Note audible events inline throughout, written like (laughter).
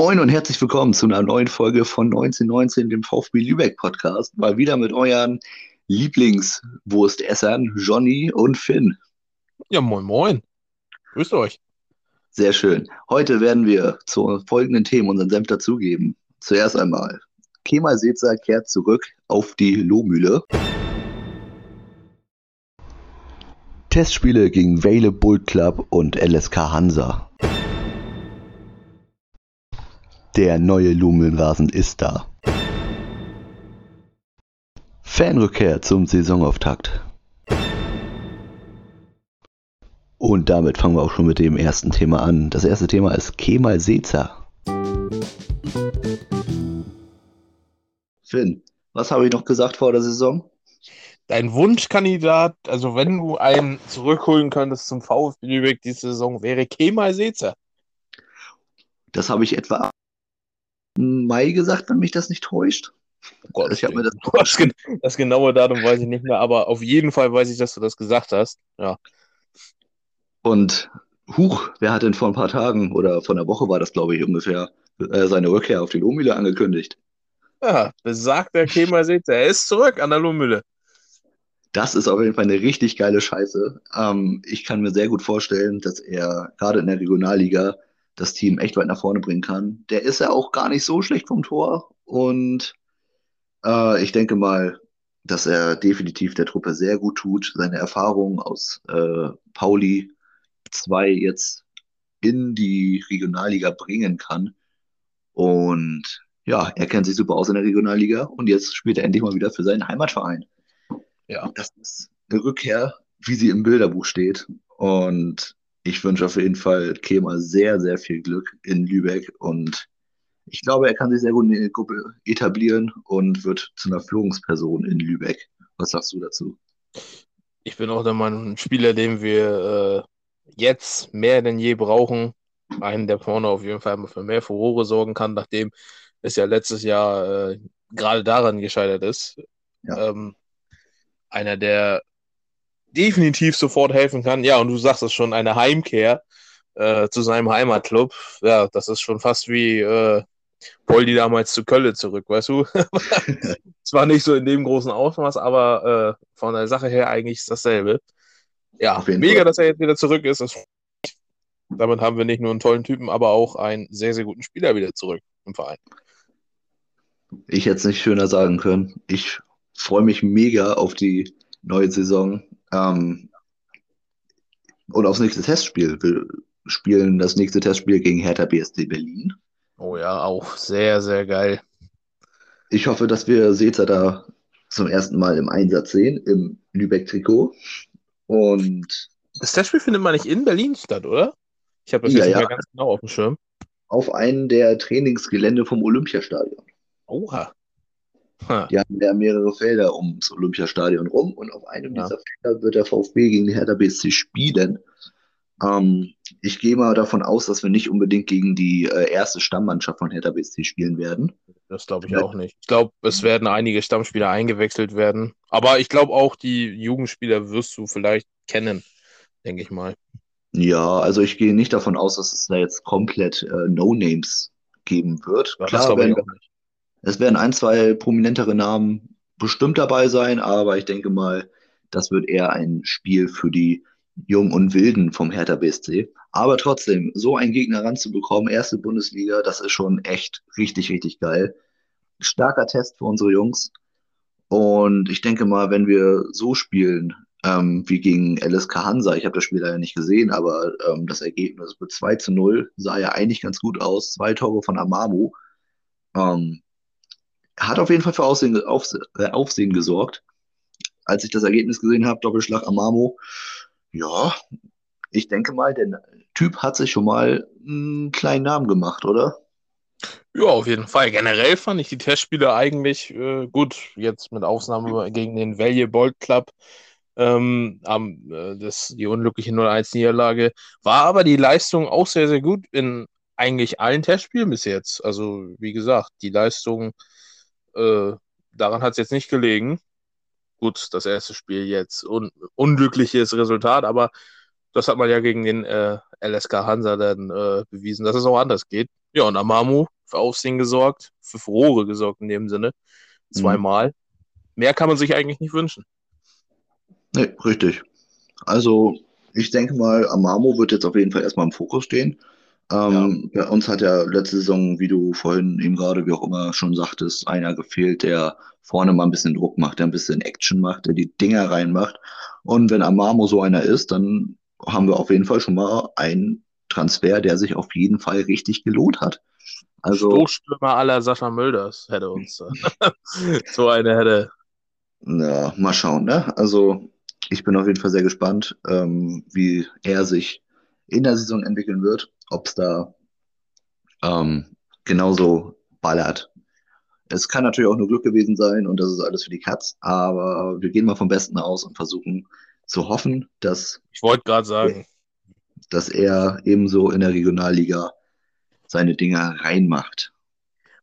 Moin und herzlich willkommen zu einer neuen Folge von 1919, dem VfB Lübeck Podcast. Mal wieder mit euren Lieblingswurstessern Johnny und Finn. Ja, moin, moin. Grüßt euch. Sehr schön. Heute werden wir zu folgenden Themen unseren Senf dazugeben. Zuerst einmal, Kemal Setzer kehrt zurück auf die Lohmühle. Testspiele gegen Vale Bull Club und LSK Hansa. Der neue Lumelnrasen ist da. Fanrückkehr zum Saisonauftakt. Und damit fangen wir auch schon mit dem ersten Thema an. Das erste Thema ist Kemal Sezer. Finn, was habe ich noch gesagt vor der Saison? Dein Wunschkandidat, also wenn du einen zurückholen könntest zum VfB Lübeck diese Saison, wäre Kemal Sezer. Das habe ich etwa Mai gesagt, wenn mich das nicht täuscht. Oh Gott, ich mir das, (laughs) das, das genaue Datum weiß ich nicht mehr, aber auf jeden Fall weiß ich, dass du das gesagt hast. Ja. Und Huch, wer hat denn vor ein paar Tagen oder vor einer Woche war das, glaube ich, ungefähr, äh, seine Rückkehr auf die Lohmühle angekündigt? Ja, besagt der Kemal seht, er ist zurück an der Lohmühle. Das ist auf jeden Fall eine richtig geile Scheiße. Ähm, ich kann mir sehr gut vorstellen, dass er gerade in der Regionalliga das Team echt weit nach vorne bringen kann. Der ist ja auch gar nicht so schlecht vom Tor und äh, ich denke mal, dass er definitiv der Truppe sehr gut tut, seine Erfahrungen aus äh, Pauli 2 jetzt in die Regionalliga bringen kann. Und ja, er kennt sich super aus in der Regionalliga und jetzt spielt er endlich mal wieder für seinen Heimatverein. Ja, das ist eine Rückkehr, wie sie im Bilderbuch steht. Und ich wünsche auf jeden Fall Kemal sehr, sehr viel Glück in Lübeck und ich glaube, er kann sich sehr gut in der Gruppe etablieren und wird zu einer Führungsperson in Lübeck. Was sagst du dazu? Ich bin auch der Meinung, ein Spieler, den wir äh, jetzt mehr denn je brauchen, einen, der vorne auf jeden Fall für mehr Furore sorgen kann, nachdem es ja letztes Jahr äh, gerade daran gescheitert ist. Ja. Ähm, einer, der definitiv sofort helfen kann. Ja, und du sagst es schon, eine Heimkehr äh, zu seinem Heimatclub. Ja, das ist schon fast wie äh, Poldi damals zu Kölle zurück, weißt du? (laughs) Zwar nicht so in dem großen Ausmaß, aber äh, von der Sache her eigentlich ist dasselbe. Ja, mega, Fall. dass er jetzt wieder zurück ist. Das, damit haben wir nicht nur einen tollen Typen, aber auch einen sehr, sehr guten Spieler wieder zurück im Verein. Ich hätte es nicht schöner sagen können. Ich freue mich mega auf die neue Saison. Ähm, und aufs nächste Testspiel. Wir spielen das nächste Testspiel gegen Hertha BSC Berlin. Oh ja, auch sehr, sehr geil. Ich hoffe, dass wir Sezer da zum ersten Mal im Einsatz sehen, im Lübeck-Trikot. Und das Testspiel findet man nicht in Berlin statt, oder? Ich habe das ja, jetzt nicht ja. ganz genau auf dem Schirm. Auf einem der Trainingsgelände vom Olympiastadion. Oha. Die haben ja mehrere Felder ums Olympiastadion rum und auf einem ja. dieser Felder wird der VfB gegen die Hertha BSC spielen. Ähm, ich gehe mal davon aus, dass wir nicht unbedingt gegen die äh, erste Stammmannschaft von Hertha BSC spielen werden. Das glaube ich auch nicht. Ich glaube, es werden einige Stammspieler eingewechselt werden. Aber ich glaube auch, die Jugendspieler wirst du vielleicht kennen, denke ich mal. Ja, also ich gehe nicht davon aus, dass es da jetzt komplett äh, No-Names geben wird. Ja, Klar, wenn, es werden ein, zwei prominentere Namen bestimmt dabei sein, aber ich denke mal, das wird eher ein Spiel für die Jungen und Wilden vom Hertha BSC. Aber trotzdem, so einen Gegner ranzubekommen, erste Bundesliga, das ist schon echt richtig, richtig geil. Starker Test für unsere Jungs. Und ich denke mal, wenn wir so spielen, ähm, wie gegen LSK Hansa, ich habe das Spiel leider nicht gesehen, aber ähm, das Ergebnis mit 2 zu 0 sah ja eigentlich ganz gut aus. Zwei Tore von Amamu. Ähm, hat auf jeden Fall für Aussehen, auf, äh, Aufsehen gesorgt. Als ich das Ergebnis gesehen habe, Doppelschlag Amamo, ja, ich denke mal, der Typ hat sich schon mal einen kleinen Namen gemacht, oder? Ja, auf jeden Fall. Generell fand ich die Testspiele eigentlich äh, gut. Jetzt mit Ausnahme gegen den Value Bolt Club. Ähm, äh, das, die unglückliche 0-1-Niederlage. War aber die Leistung auch sehr, sehr gut in eigentlich allen Testspielen bis jetzt. Also, wie gesagt, die Leistung äh, daran hat es jetzt nicht gelegen. Gut, das erste Spiel jetzt un unglückliches Resultat, aber das hat man ja gegen den äh, LSK Hansa dann äh, bewiesen, dass es auch anders geht. Ja, und Amamu für Aufsehen gesorgt, für Furore gesorgt in dem Sinne. Zweimal. Mhm. Mehr kann man sich eigentlich nicht wünschen. Nee, richtig. Also, ich denke mal, Amamo wird jetzt auf jeden Fall erstmal im Fokus stehen. Ähm, ja. Bei uns hat ja letzte Saison, wie du vorhin eben gerade, wie auch immer schon sagtest, einer gefehlt, der vorne mal ein bisschen Druck macht, der ein bisschen Action macht, der die Dinger reinmacht. Und wenn Amamo so einer ist, dann haben wir auf jeden Fall schon mal einen Transfer, der sich auf jeden Fall richtig gelohnt hat. Also, Stoßstürmer aller Sascha Mölders hätte uns (laughs) so eine hätte. Ja, mal schauen, ne? Also ich bin auf jeden Fall sehr gespannt, ähm, wie er sich in der Saison entwickeln wird, ob es da ähm, genauso ballert. Es kann natürlich auch nur Glück gewesen sein und das ist alles für die Katz, aber wir gehen mal vom Besten aus und versuchen zu hoffen, dass. Ich wollte gerade sagen. Dass er ebenso in der Regionalliga seine Dinger reinmacht.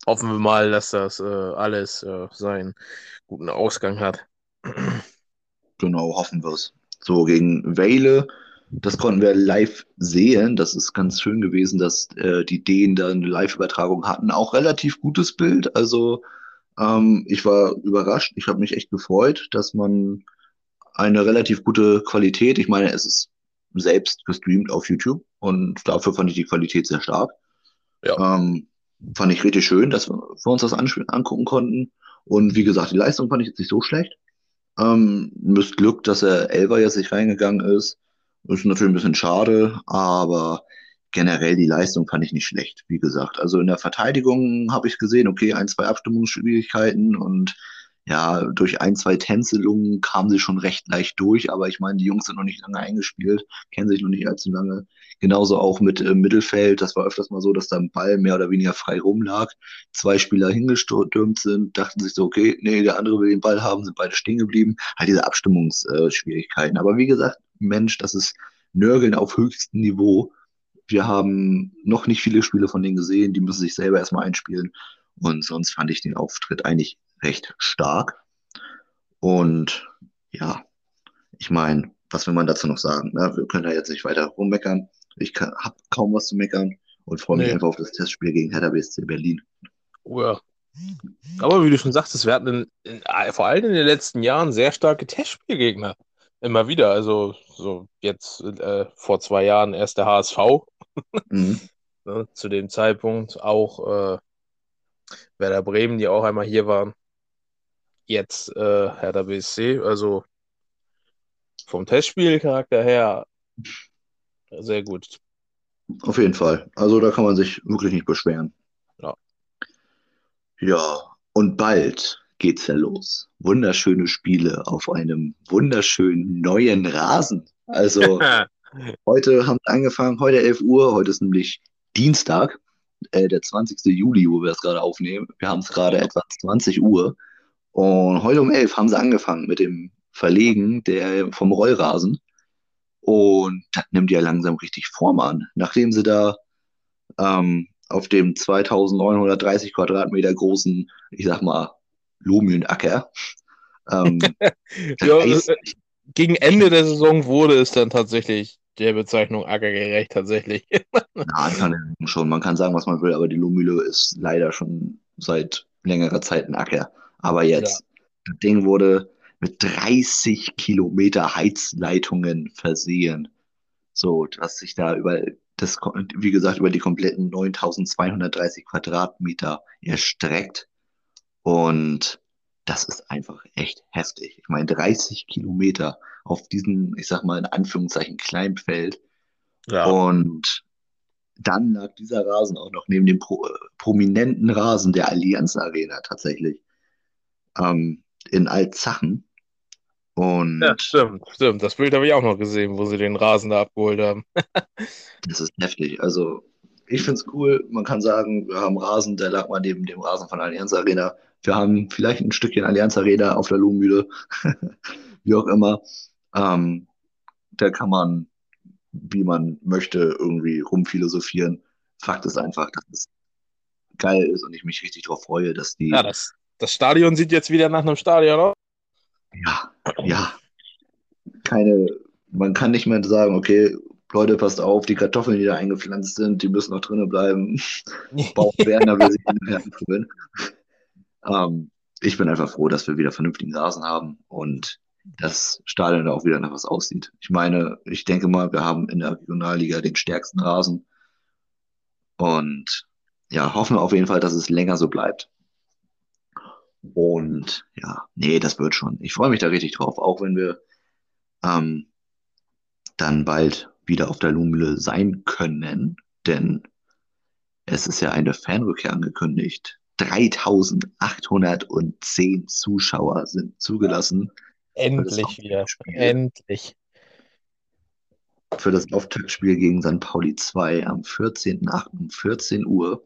Hoffen wir mal, dass das äh, alles äh, seinen guten Ausgang hat. Genau, hoffen wir es. So, gegen Wale, das konnten wir live sehen. Das ist ganz schön gewesen, dass äh, die Dänen da eine Live-Übertragung hatten. Auch relativ gutes Bild. Also, ähm, ich war überrascht. Ich habe mich echt gefreut, dass man eine relativ gute Qualität, ich meine, es ist selbst gestreamt auf YouTube und dafür fand ich die Qualität sehr stark. Ja. Ähm, fand ich richtig schön, dass wir, uns das angucken konnten. Und wie gesagt, die Leistung fand ich jetzt nicht so schlecht. Ähm, müsst Glück, dass er Elber jetzt nicht reingegangen ist. Ist natürlich ein bisschen schade, aber generell die Leistung fand ich nicht schlecht, wie gesagt. Also in der Verteidigung habe ich gesehen, okay, ein, zwei Abstimmungsschwierigkeiten und ja, durch ein, zwei Tänzelungen kamen sie schon recht leicht durch, aber ich meine, die Jungs sind noch nicht lange eingespielt, kennen sich noch nicht allzu lange. Genauso auch mit äh, Mittelfeld, das war öfters mal so, dass da ein Ball mehr oder weniger frei rumlag. Zwei Spieler hingestürmt sind, dachten sich so, okay, nee, der andere will den Ball haben, sind beide stehen geblieben. Halt diese Abstimmungsschwierigkeiten. Aber wie gesagt, Mensch, das ist Nörgeln auf höchstem Niveau. Wir haben noch nicht viele Spiele von denen gesehen, die müssen sich selber erstmal einspielen. Und sonst fand ich den Auftritt eigentlich recht stark. Und ja, ich meine, was will man dazu noch sagen? Ne? Wir können da jetzt nicht weiter rummeckern. Ich habe kaum was zu meckern und freue mich nee. einfach auf das Testspiel gegen Hertha BSC Berlin. Oh ja. Aber wie du schon sagtest, wir hatten in, in, vor allem in den letzten Jahren sehr starke Testspielgegner. Immer wieder. Also so jetzt äh, vor zwei Jahren erst der HSV. Mhm. (laughs) ne, zu dem Zeitpunkt auch äh, Werder Bremen, die auch einmal hier waren jetzt äh, Hertha BSC. Also vom Testspielcharakter her sehr gut. Auf jeden Fall. Also da kann man sich wirklich nicht beschweren. Ja. Ja, und bald geht's ja los. Wunderschöne Spiele auf einem wunderschönen neuen Rasen. Also (laughs) heute haben wir angefangen, heute 11 Uhr, heute ist nämlich Dienstag, äh, der 20. Juli, wo wir es gerade aufnehmen. Wir haben es gerade etwa 20 Uhr. Und heute um elf haben sie angefangen mit dem Verlegen der, vom Rollrasen. Und das nimmt ja langsam richtig Form an. Nachdem sie da ähm, auf dem 2930 Quadratmeter großen, ich sag mal, Lomienacker. Ähm, (laughs) ja, heißt, gegen Ende der Saison wurde es dann tatsächlich der Bezeichnung ackergerecht tatsächlich. (laughs) Nein, kann schon. Man kann sagen, was man will, aber die Lohmühle ist leider schon seit längerer Zeit ein Acker. Aber jetzt, ja. das Ding wurde mit 30 Kilometer Heizleitungen versehen. So, dass sich da über das, wie gesagt, über die kompletten 9230 Quadratmeter erstreckt. Und das ist einfach echt heftig. Ich meine, 30 Kilometer auf diesem, ich sag mal in Anführungszeichen, Kleinfeld. Ja. Und dann lag dieser Rasen auch noch neben dem pro, prominenten Rasen der Allianz Arena tatsächlich ähm, in Altsachen. Und ja, stimmt, stimmt. Das Bild habe ich auch noch gesehen, wo sie den Rasen da abgeholt haben. (laughs) das ist heftig. Also, ich finde es cool. Man kann sagen, wir haben Rasen, der lag mal neben dem Rasen von Allianz Arena. Wir haben vielleicht ein Stückchen Allianz Arena auf der Lohmühle, (laughs) wie auch immer. Ähm, da kann man, wie man möchte, irgendwie rumphilosophieren. Fakt ist einfach, dass es geil ist und ich mich richtig darauf freue, dass die. Ja, das, das Stadion sieht jetzt wieder nach einem Stadion aus. Ja, ja. Keine, man kann nicht mehr sagen, okay, Leute, passt auf, die Kartoffeln, die da eingepflanzt sind, die müssen noch drinnen bleiben. (laughs) Bauch Werner will sich hinterher anfühlen. Ähm, ich bin einfach froh, dass wir wieder vernünftigen Rasen haben und das Stadion da auch wieder nach was aussieht. Ich meine, ich denke mal, wir haben in der Regionalliga den stärksten Rasen und ja, hoffen auf jeden Fall, dass es länger so bleibt. Und ja, nee, das wird schon. Ich freue mich da richtig drauf, auch wenn wir ähm, dann bald wieder auf der Luhmühle sein können, denn es ist ja eine Fanrückkehr angekündigt. 3810 Zuschauer sind zugelassen. Endlich wieder. Endlich. Für das Auftaktspiel gegen St. Pauli 2 am 14.08. um 14 Uhr.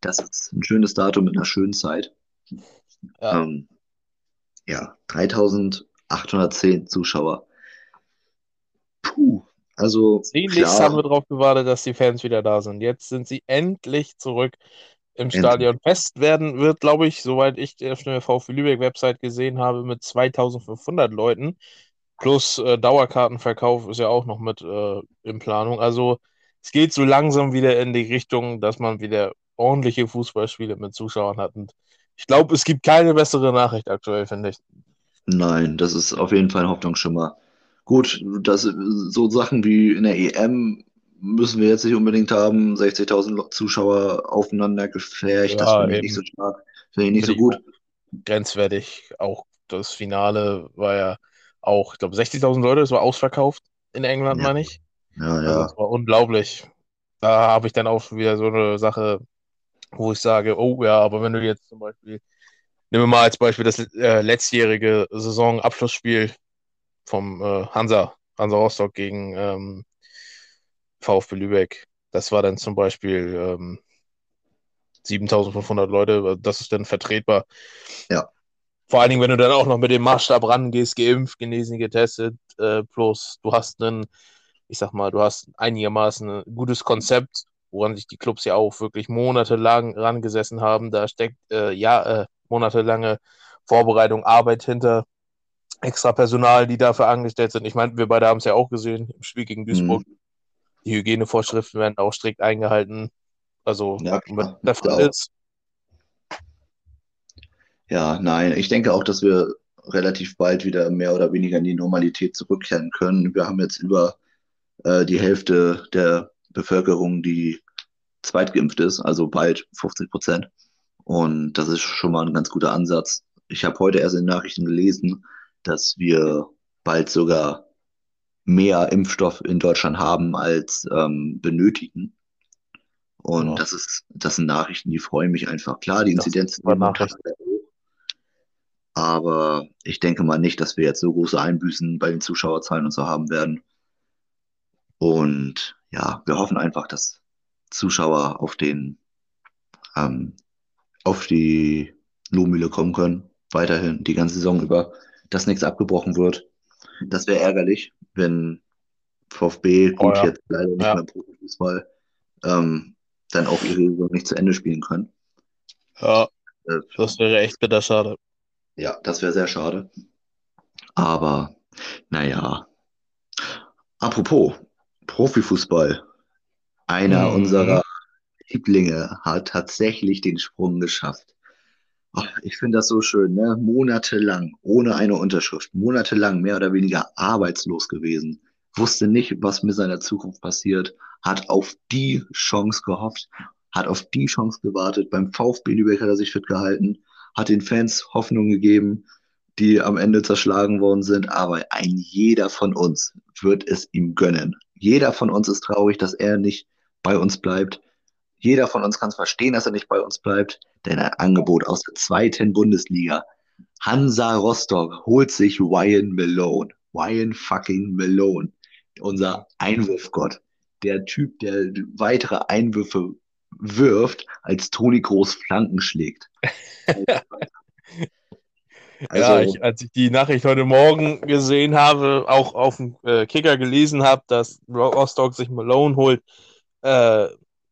Das ist ein schönes Datum mit einer schönen Zeit. Ja, ähm, ja 3810 Zuschauer. Puh, also. Sehnlichst haben wir darauf gewartet, dass die Fans wieder da sind. Jetzt sind sie endlich zurück im Stadion. Fest werden wird, glaube ich, soweit ich der VfB Lübeck-Website gesehen habe, mit 2500 Leuten. Plus äh, Dauerkartenverkauf ist ja auch noch mit äh, in Planung. Also es geht so langsam wieder in die Richtung, dass man wieder ordentliche Fußballspiele mit Zuschauern hat. Und ich glaube, es gibt keine bessere Nachricht aktuell, finde ich. Nein, das ist auf jeden Fall ein Hoffnungsschimmer. Gut, das, so Sachen wie in der EM müssen wir jetzt nicht unbedingt haben. 60.000 Zuschauer aufeinander gefärcht, ja, das finde ich nicht so stark. Finde ich nicht so gut. Grenzwertig. Auch das Finale war ja auch, ich glaube, 60.000 Leute, das war ausverkauft in England, ja. meine ich. Ja, ja. Das war unglaublich. Da habe ich dann auch schon wieder so eine Sache, wo ich sage, oh ja, aber wenn du jetzt zum Beispiel, nehmen wir mal als Beispiel das äh, letztjährige Saisonabschlussspiel vom äh, Hansa, Hansa Rostock gegen ähm, VfB Lübeck. Das war dann zum Beispiel ähm, 7500 Leute, das ist dann vertretbar. Ja. Vor allen Dingen, wenn du dann auch noch mit dem Maßstab rangehst, geimpft, genesen, getestet, äh, plus du hast einen, ich sag mal, du hast einigermaßen ein gutes Konzept, woran sich die Clubs ja auch wirklich monatelang rangesessen haben. Da steckt äh, ja äh, monatelange Vorbereitung, Arbeit hinter extra Personal, die dafür angestellt sind. Ich meine, wir beide haben es ja auch gesehen im Spiel gegen Duisburg. Mhm. Die Hygienevorschriften werden auch strikt eingehalten. Also, ja, der Fall ist. Ja, nein, ich denke auch, dass wir relativ bald wieder mehr oder weniger in die Normalität zurückkehren können. Wir haben jetzt über äh, die Hälfte der Bevölkerung, die zweitgeimpft ist, also bald 50 Prozent. Und das ist schon mal ein ganz guter Ansatz. Ich habe heute erst in den Nachrichten gelesen, dass wir bald sogar mehr Impfstoff in Deutschland haben als ähm, benötigen. Und ja. das ist, das sind Nachrichten, die freuen mich einfach. Klar, die Inzidenzen sind hoch. Aber ich denke mal nicht, dass wir jetzt so große Einbüßen bei den Zuschauerzahlen und so haben werden. Und ja, wir hoffen einfach, dass Zuschauer auf den ähm, auf die Lohmühle kommen können, weiterhin die ganze Saison über dass nichts abgebrochen wird. Das wäre ärgerlich, wenn VfB, gut, oh, ja. jetzt leider nicht ja. mehr Profifußball, ähm, dann auch ihre Saison nicht zu Ende spielen können. Ja, äh, das wäre echt bitter schade. Ja, das wäre sehr schade. Aber, naja. Apropos, Profifußball. Einer mhm. unserer Lieblinge hat tatsächlich den Sprung geschafft. Ich finde das so schön, ne? Monatelang, ohne eine Unterschrift, monatelang mehr oder weniger arbeitslos gewesen, wusste nicht, was mit seiner Zukunft passiert, hat auf die Chance gehofft, hat auf die Chance gewartet. Beim VfB Lübeck hat er sich fit gehalten, hat den Fans Hoffnung gegeben, die am Ende zerschlagen worden sind. Aber ein jeder von uns wird es ihm gönnen. Jeder von uns ist traurig, dass er nicht bei uns bleibt. Jeder von uns kann es verstehen, dass er nicht bei uns bleibt, denn ein Angebot aus der zweiten Bundesliga. Hansa Rostock holt sich Ryan Malone. Ryan fucking Malone. Unser Einwurfgott. Der Typ, der weitere Einwürfe wirft, als Toni Groß Flanken schlägt. (laughs) Also, ja, ich, als ich die Nachricht heute Morgen gesehen habe, auch auf dem äh, Kicker gelesen habe, dass Rostock sich Malone holt, äh,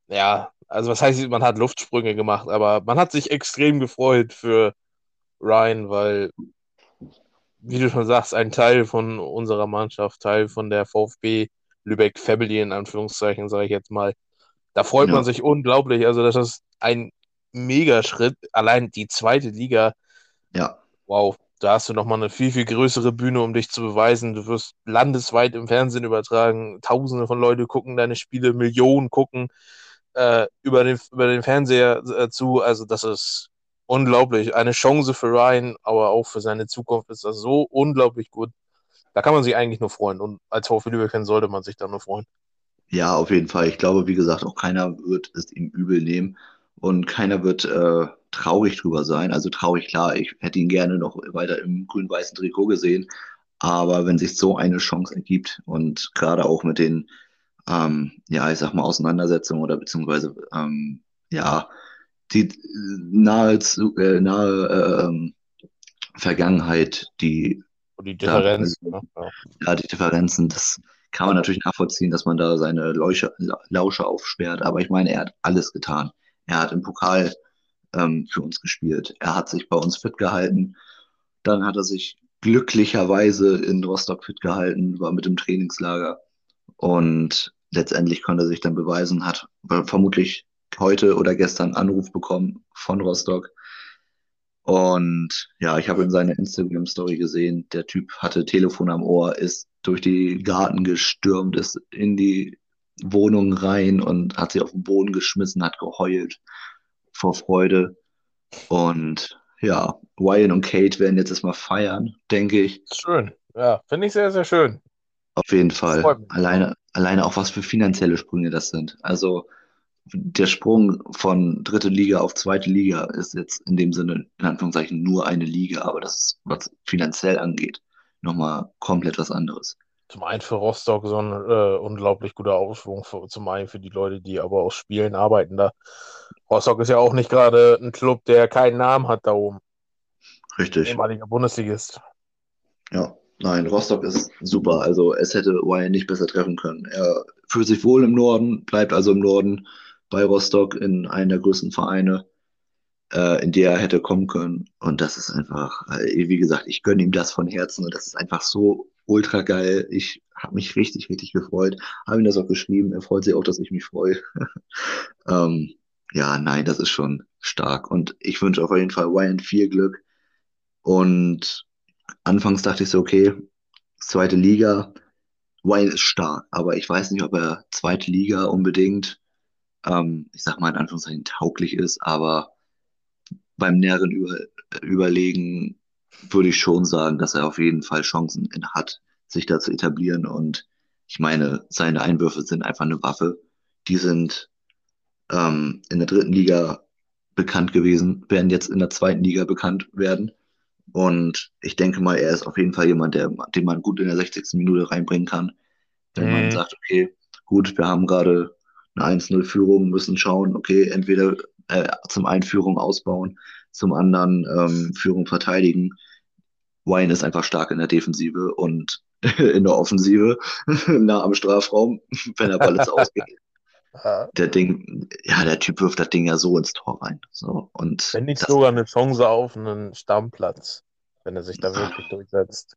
ja, also was heißt, man hat Luftsprünge gemacht, aber man hat sich extrem gefreut für Ryan, weil, wie du schon sagst, ein Teil von unserer Mannschaft, Teil von der VfB Lübeck Family in Anführungszeichen, sage ich jetzt mal. Da freut Ja. man sich unglaublich. Also, das ist ein Megaschritt. Allein die zweite Liga, Ja, wow, da hast du nochmal eine viel, viel größere Bühne, um dich zu beweisen. Du wirst landesweit im Fernsehen übertragen. Tausende von Leuten gucken deine Spiele, Millionen gucken äh, über, den, über den Fernseher äh, zu. Also, das ist unglaublich. Eine Chance für Ryan, aber auch für seine Zukunft ist das so unglaublich gut. Da kann man sich eigentlich nur freuen. Und als VfL Lübeck-Fan sollte man sich da nur freuen. ja, auf jeden Fall. Ich glaube, wie gesagt, auch keiner wird es ihm übel nehmen und keiner wird äh, traurig drüber sein. Also traurig, klar, ich hätte ihn gerne noch weiter im grün-weißen Trikot gesehen. Aber wenn sich so eine Chance ergibt und gerade auch mit den, ähm, ja, ich sag mal, Auseinandersetzungen oder beziehungsweise, ähm, ja, die nahe, zu- äh, nahe äh, Vergangenheit, die die Ja, Differenz. also- ne? ja. ja, die Differenzen, das kann man natürlich nachvollziehen, dass man da seine Lausche, Lausche aufsperrt. Aber ich meine, er hat alles getan. Er hat im Pokal ähm, für uns gespielt. Er hat sich bei uns fit gehalten. Dann hat er sich glücklicherweise in Rostock fit gehalten, war mit im Trainingslager. Und letztendlich konnte er sich dann beweisen, hat vermutlich heute oder gestern Anruf bekommen von Rostock. Und ja, ich habe in seiner Instagram-Story gesehen, der Typ hatte Telefon am Ohr, ist durch die Garten gestürmt, ist in die Wohnung rein und hat sie auf den Boden geschmissen, hat geheult vor Freude. Und ja, Ryan und Kate werden jetzt erstmal feiern, denke ich. Schön. Ja, finde ich sehr, sehr schön. Auf jeden Fall. Alleine, alleine auch was für finanzielle Sprünge das sind. Also der Sprung von dritte Liga auf zweite Liga ist jetzt in dem Sinne, in Anführungszeichen, nur eine Liga, aber das ist, was finanziell angeht, nochmal komplett was anderes. Zum einen für Rostock so ein äh, unglaublich guter Aufschwung, für, zum einen für die Leute, die aber aus Spielen arbeiten da. Rostock ist ja auch nicht gerade ein Club, der keinen Namen hat da oben. Richtig. Ehemaliger Bundesligist. Ja, nein, Rostock ist super. Also es hätte Ryan nicht besser treffen können. Er fühlt sich wohl im Norden, bleibt also im Norden bei Rostock in einem der größten Vereine, äh, in die er hätte kommen können. Und das ist einfach, äh, wie gesagt, ich gönne ihm das von Herzen und das ist einfach so ultra geil. Ich habe mich richtig, richtig gefreut. Habe ihm das auch geschrieben. Er freut sich auch, dass ich mich freue. (laughs) ähm, ja, nein, das ist schon stark. Und ich wünsche auf jeden Fall Ryan viel Glück. Und anfangs dachte ich so, okay, zweite Liga, Ryan ist stark, aber ich weiß nicht, ob er zweite Liga unbedingt, ähm, ich sag mal in Anführungszeichen, tauglich ist, aber beim näheren Über Überlegen würde ich schon sagen, dass er auf jeden Fall Chancen hat, sich da zu etablieren. Und ich meine, seine Einwürfe sind einfach eine Waffe. Die sind ähm, in der dritten Liga bekannt gewesen, werden jetzt in der zweiten Liga bekannt werden. Und ich denke mal, er ist auf jeden Fall jemand, der, den man gut in der 60. Minute reinbringen kann. Wenn man Mhm. sagt, okay, gut, wir haben gerade eine 1-0-Führung, müssen schauen, okay, entweder äh, zum einen Führung ausbauen, zum anderen ähm, Führung verteidigen. Wayne ist einfach stark in der Defensive und (laughs) in der Offensive, (laughs) nah am Strafraum, (laughs) wenn der Ball jetzt ausgeht. Ja, Der Ding, ja, der Typ wirft das Ding ja so ins Tor rein. So, und wenn nicht sogar eine Chance auf einen Stammplatz, wenn er sich da wirklich durchsetzt,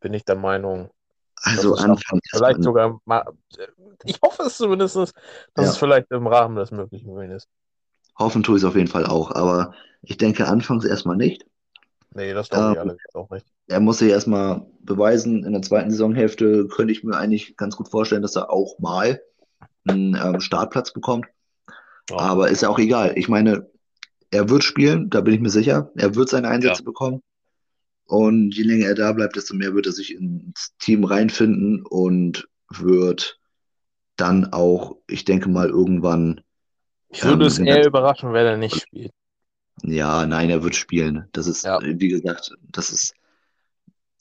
bin ich der Meinung, also anfangs vielleicht sogar mal, ich hoffe es zumindest, dass Ja. es vielleicht im Rahmen des Möglichen ist. hoffen tue ich es auf jeden Fall auch, aber ich denke anfangs erstmal nicht. Nee, das glaube ich Ähm, allerdings auch nicht. Er muss sich erstmal beweisen. In der zweiten Saisonhälfte könnte ich mir eigentlich ganz gut vorstellen, dass er auch mal einen ähm, Startplatz bekommt. Ja. Aber ist ja auch egal. Ich meine, er wird spielen, da bin ich mir sicher. Er wird seine Einsätze bekommen. Und je länger er da bleibt, desto mehr wird er sich ins Team reinfinden und wird dann auch, ich denke mal, irgendwann, Ich würde ähm, es eher überraschen, wenn er nicht spielt. ja, nein, er wird spielen. Das ist, Ja. wie gesagt, das ist,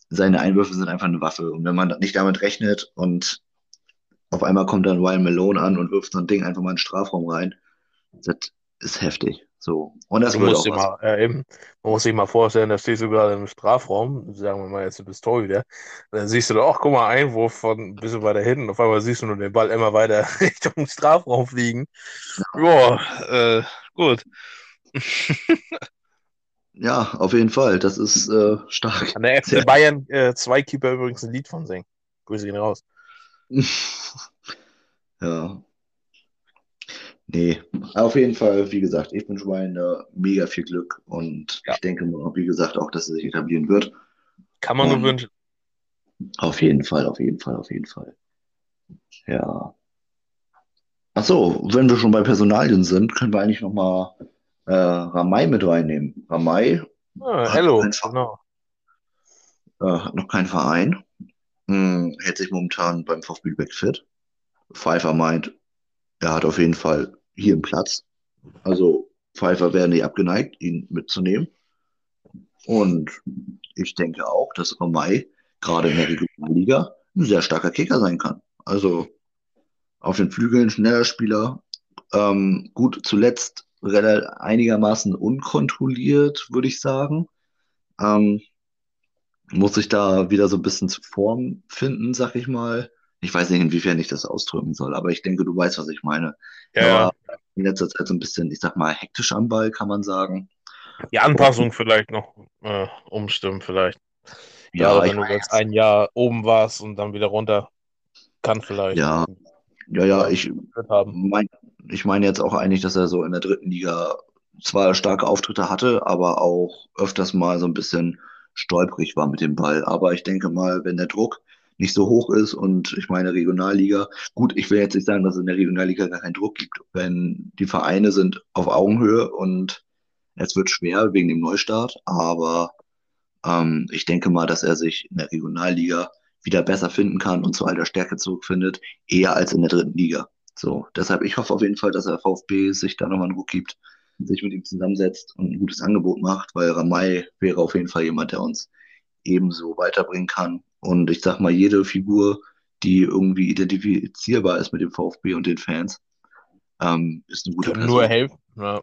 seine Einwürfe sind einfach eine Waffe. Und wenn man nicht damit rechnet und auf einmal kommt dann Ryan Malone an und wirft so ein Ding einfach mal in den Strafraum rein, das ist heftig. So. Und das Du wird auch mal, äh, eben, man muss sich mal vorstellen, da stehst du gerade im Strafraum, sagen wir mal jetzt, du bist Torhüter, dann siehst du da, ach, guck mal, Einwurf von ein bisschen weiter hinten, auf einmal siehst du nur den Ball immer weiter (laughs) Richtung Strafraum fliegen. Ja, äh, gut. Ja, auf jeden Fall. Das ist äh, stark. An der FC Bayern äh, zwei Keeper übrigens ein Lied von singen. Grüße gehen raus. (laughs) ja. Nee, auf jeden Fall, wie gesagt, ich wünsche Ryan mega viel Glück und ja. ich denke mal, wie gesagt, auch, dass er sich etablieren wird. Kann man nur wünschen. Auf jeden Fall, auf jeden Fall, auf jeden Fall. Ja. Achso, wenn wir schon bei Personalien sind, können wir eigentlich nochmal äh, Ramay mit reinnehmen. Ramay ah, hello, genau. Äh, hat noch keinen Verein. Hm, hält sich momentan beim VfB Lübeck fit. Pfeiffer meint, er hat auf jeden Fall hier einen Platz. Also Pfeiffer wäre nicht abgeneigt, ihn mitzunehmen. Und ich denke auch, dass Ramay gerade in der Regionalliga ein sehr starker Kicker sein kann. Also auf den Flügeln schneller Spieler. Ähm, gut, zuletzt einigermaßen unkontrolliert, würde ich sagen. Ähm, muss ich da wieder so ein bisschen zu Form finden, sag ich mal. Ich weiß nicht, inwiefern ich das ausdrücken soll, aber ich denke, du weißt, was ich meine. Ja. ja. In letzter Zeit so ein bisschen, ich sag mal, hektisch am Ball, kann man sagen. Die Anpassung vielleicht noch äh, umstimmen, vielleicht. Ja, Gerade wenn du jetzt ein Jahr oben warst und dann wieder runter, kann vielleicht. Ja, ja, ja, ich meine ich mein jetzt auch eigentlich, dass er so in der dritten Liga zwar starke Auftritte hatte, aber auch öfters mal so ein bisschen stolperig war mit dem Ball. Aber ich denke mal, wenn der Druck nicht so hoch ist und ich meine Regionalliga, gut, ich will jetzt nicht sagen, dass es in der Regionalliga gar keinen Druck gibt, wenn die Vereine sind auf Augenhöhe und es wird schwer wegen dem Neustart, aber ähm, ich denke mal, dass er sich in der Regionalliga wieder besser finden kann und zu alter Stärke zurückfindet, eher als in der dritten Liga. So, deshalb, ich hoffe auf jeden Fall, dass der VfB sich da nochmal einen Ruck gibt, sich mit ihm zusammensetzt und ein gutes Angebot macht, weil Ramay wäre auf jeden Fall jemand, der uns ebenso weiterbringen kann. Und ich sag mal, jede Figur, die irgendwie identifizierbar ist mit dem VfB und den Fans, ähm, ist eine gute Person. Nur helfen, ja.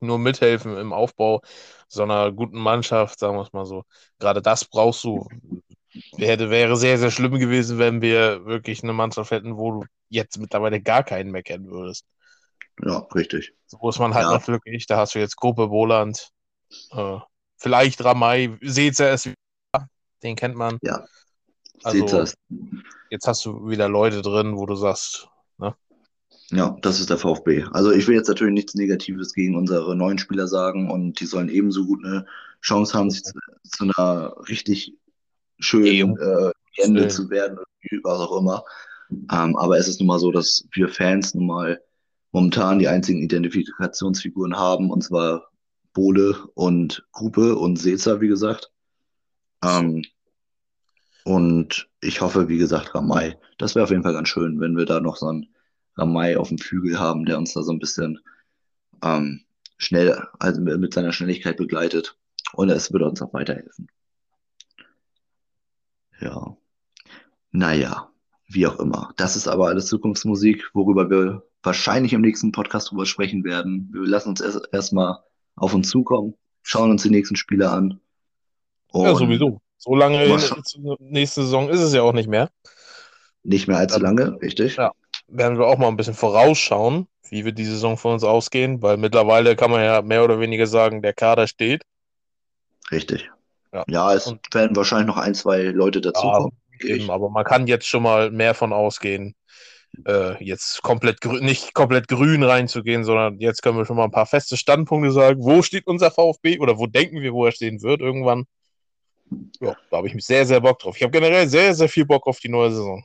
Nur mithelfen im Aufbau so einer guten Mannschaft, sagen wir es mal so. Gerade das brauchst du. Hätte, wäre sehr, sehr schlimm gewesen, wenn wir wirklich eine Mannschaft hätten, wo du jetzt mittlerweile gar keinen mehr kennen würdest. Ja, richtig. So ist man halt ja. noch glücklich. Da hast du jetzt Gruppe Wohland, äh, vielleicht Ramay, Sezer ist den kennt man. Ja. Also, jetzt hast du wieder Leute drin, wo du sagst, ne? Ja, das ist der VfB. Also ich will jetzt natürlich nichts Negatives gegen unsere neuen Spieler sagen und die sollen ebenso gut eine Chance haben, sich zu, zu einer richtig schönen äh, Ende zu werden, was auch immer. Ähm, aber es ist nun mal so, dass wir Fans nun mal momentan die einzigen Identifikationsfiguren haben, und zwar Bohle und Gruppe und Sezer, wie gesagt. Ähm, und ich hoffe, wie gesagt, Ramay. Das wäre auf jeden Fall ganz schön, wenn wir da noch so einen Ramay auf dem Flügel haben, der uns da so ein bisschen ähm, schnell, also mit seiner Schnelligkeit begleitet. Und es würde uns auch weiterhelfen. Ja. Naja, wie auch immer. Das ist aber alles Zukunftsmusik, worüber wir wahrscheinlich im nächsten Podcast drüber sprechen werden. Wir lassen uns erstmal erst auf uns zukommen, schauen uns die nächsten Spiele an ja, sowieso. So lange nächste Saison ist es ja auch nicht mehr. Nicht mehr allzu lange, richtig. Ja, werden wir auch mal ein bisschen vorausschauen, wie wird die Saison für uns ausgehen, weil mittlerweile kann man ja mehr oder weniger sagen, der Kader steht. Richtig. Ja, ja es und, werden wahrscheinlich noch ein, zwei Leute dazukommen. Ja, aber man kann jetzt schon mal mehr von ausgehen, äh, jetzt komplett nicht komplett grün reinzugehen, sondern jetzt können wir schon mal ein paar feste Standpunkte sagen. Wo steht unser VfB oder wo denken wir, wo er stehen wird irgendwann? ja, da habe ich mich sehr, sehr Bock drauf. Ich habe generell sehr, sehr viel Bock auf die neue Saison.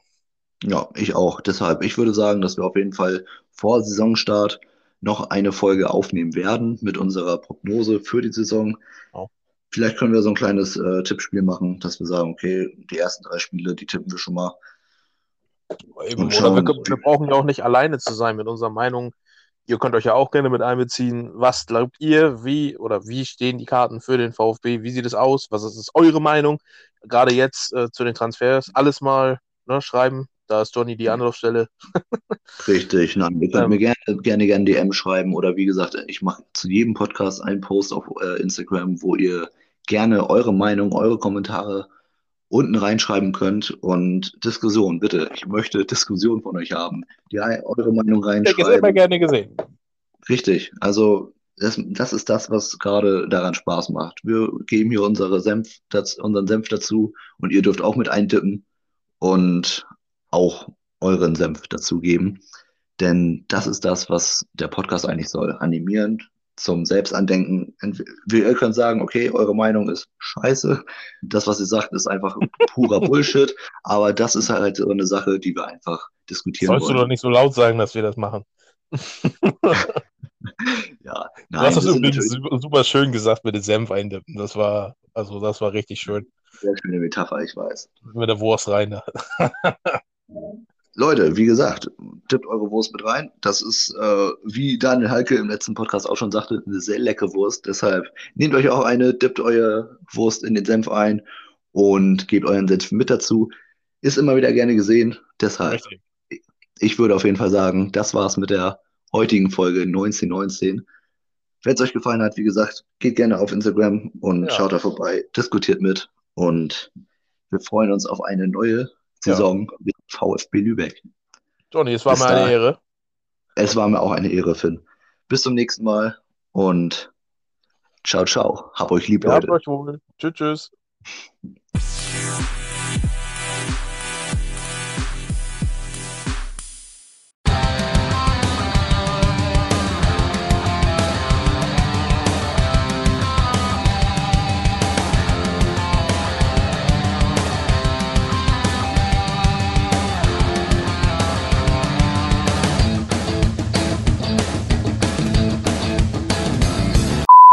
Ja, ich auch. Deshalb, ich würde sagen, dass wir auf jeden Fall vor Saisonstart noch eine Folge aufnehmen werden mit unserer Prognose für die Saison. Oh. Vielleicht können wir so ein kleines äh, Tippspiel machen, dass wir sagen, okay, die ersten drei Spiele, die tippen wir schon mal. Eben, oder wir, wir, brauchen ja auch nicht alleine zu sein mit unserer Meinung. Ihr könnt euch ja auch gerne mit einbeziehen. Was glaubt ihr, wie oder wie stehen die Karten für den VfB? Wie sieht es aus? Was ist eure Meinung? Gerade jetzt äh, zu den Transfers. Alles mal ne, schreiben. Da ist Johnny die Anlaufstelle. Richtig, nein, ihr könnt ähm, mir gerne, gerne, gerne DM schreiben oder wie gesagt, ich mache zu jedem Podcast einen Post auf äh, Instagram, wo ihr gerne eure Meinung, eure Kommentare unten reinschreiben könnt und Diskussion, bitte. Ich möchte Diskussion von euch haben. Die eure Meinung reinschreiben. Ich hätte immer gerne gesehen. Richtig. Also das, das ist das, was gerade daran Spaß macht. Wir geben hier unsere Senf, das, unseren Senf dazu und ihr dürft auch mit eintippen. Und auch euren Senf dazugeben. Denn das ist das, was der Podcast eigentlich soll. Animierend, zum Selbstandenken. Wir können sagen, okay, eure Meinung ist scheiße. Das, was ihr sagt, ist einfach purer (laughs) Bullshit. Aber das ist halt so eine Sache, die wir einfach diskutieren Sollst wollen. du doch nicht so laut sagen, dass wir das machen. (laughs) ja, nein, du hast das übrigens super, super, schön gesagt mit dem Senf eindippen. Das war, also das war richtig schön. Sehr schöne Metapher, ich weiß. Mit der Wurst rein. (laughs) Leute, wie gesagt, tippt eure Wurst mit rein. Das ist, äh, wie Daniel Halke im letzten Podcast auch schon sagte, eine sehr leckere Wurst. Deshalb nehmt euch auch eine, dippt eure Wurst in den Senf ein und gebt euren Senf mit dazu. Ist immer wieder gerne gesehen. Deshalb, ich würde auf jeden Fall sagen, das war's mit der heutigen Folge 1919. Wenn es euch gefallen hat, wie gesagt, geht gerne auf Instagram und ja. schaut da vorbei, diskutiert mit und wir freuen uns auf eine neue Saison ja. VfB Lübeck. Johnny, es war Bis mir eine Ehre. Es war mir auch eine Ehre, Finn. Bis zum nächsten Mal und ciao, ciao. Hab euch lieb, Leute. Habt euch wohl. Tschüss, tschüss.